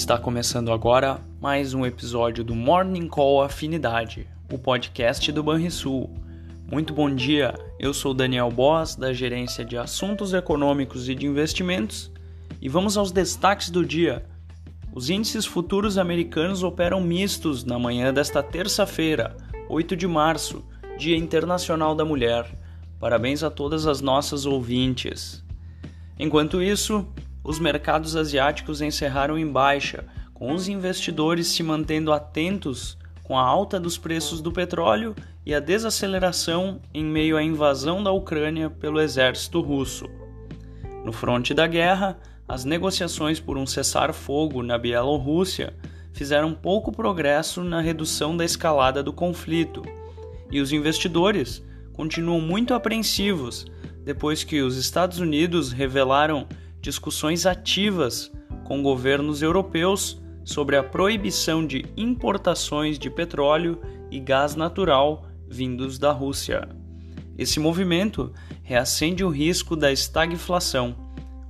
Está começando agora mais um episódio do Morning Call Afinidade, o podcast do Banrisul. Muito bom dia, eu sou Daniel Boas, da Gerência de Assuntos Econômicos e de Investimentos, e vamos aos destaques do dia. Os índices futuros americanos operam mistos na manhã desta terça-feira, 8 de março, Dia Internacional da Mulher. Parabéns a todas as nossas ouvintes. Enquanto isso, os mercados asiáticos encerraram em baixa, com os investidores se mantendo atentos com a alta dos preços do petróleo e a desaceleração em meio à invasão da Ucrânia pelo exército russo. No fronte da guerra, as negociações por um cessar-fogo na Bielorrússia fizeram pouco progresso na redução da escalada do conflito, e os investidores continuam muito apreensivos depois que os Estados Unidos revelaram discussões ativas com governos europeus sobre a proibição de importações de petróleo e gás natural vindos da Rússia. Esse movimento reacende o risco da estagflação,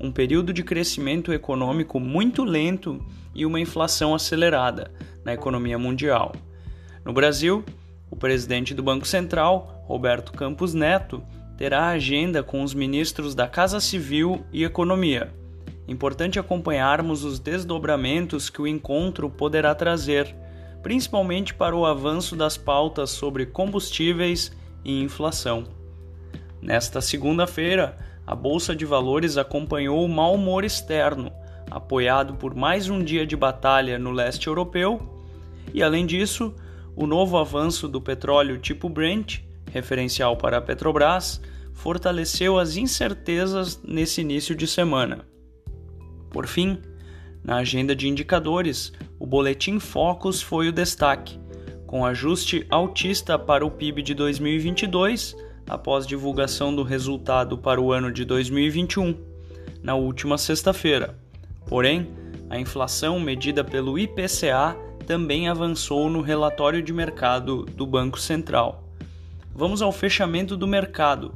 um período de crescimento econômico muito lento e uma inflação acelerada na economia mundial. No Brasil, o presidente do Banco Central, Roberto Campos Neto, terá agenda com os ministros da Casa Civil e Economia. Importante acompanharmos os desdobramentos que o encontro poderá trazer, principalmente para o avanço das pautas sobre combustíveis e inflação. Nesta segunda-feira, a Bolsa de Valores acompanhou o mau humor externo, apoiado por mais um dia de batalha no leste europeu, e além disso, o novo avanço do petróleo tipo Brent referencial para a Petrobras, fortaleceu as incertezas nesse início de semana. Por fim, na agenda de indicadores, o boletim Focus foi o destaque, com ajuste altista para o PIB de 2022 após divulgação do resultado para o ano de 2021, na última sexta-feira. Porém, a inflação medida pelo IPCA também avançou no relatório de mercado do Banco Central. Vamos ao fechamento do mercado.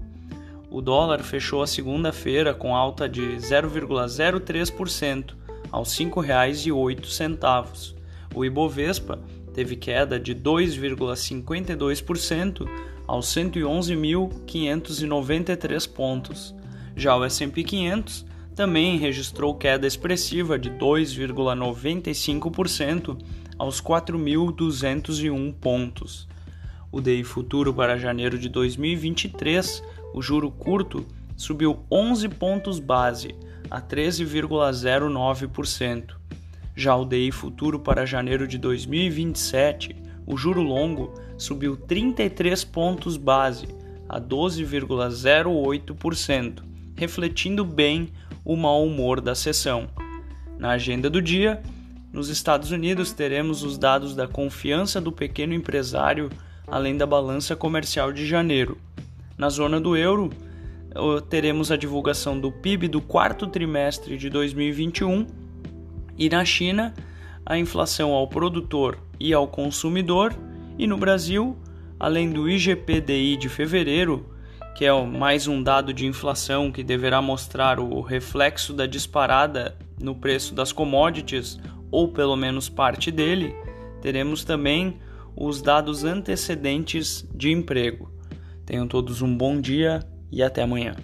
O dólar fechou a segunda-feira com alta de 0,03% aos R$ 5,08. O Ibovespa teve queda de 2,52% aos 111.593 pontos. Já o S&P 500 também registrou queda expressiva de 2,95% aos 4.201 pontos o DI futuro para janeiro de 2023, o juro curto subiu 11 pontos base a 13,09%. Já o DI futuro para janeiro de 2027, o juro longo subiu 33 pontos base a 12,08%, refletindo bem o mau humor da sessão. Na agenda do dia, nos Estados Unidos teremos os dados da confiança do pequeno empresário além da balança comercial de janeiro. Na zona do euro, teremos a divulgação do PIB do quarto trimestre de 2021 e na China, a inflação ao produtor e ao consumidor, e no Brasil, além do IGPDI de fevereiro, que é mais um dado de inflação que deverá mostrar o reflexo da disparada no preço das commodities, ou pelo menos parte dele, teremos também os dados antecedentes de emprego. Tenham todos um bom dia e até amanhã.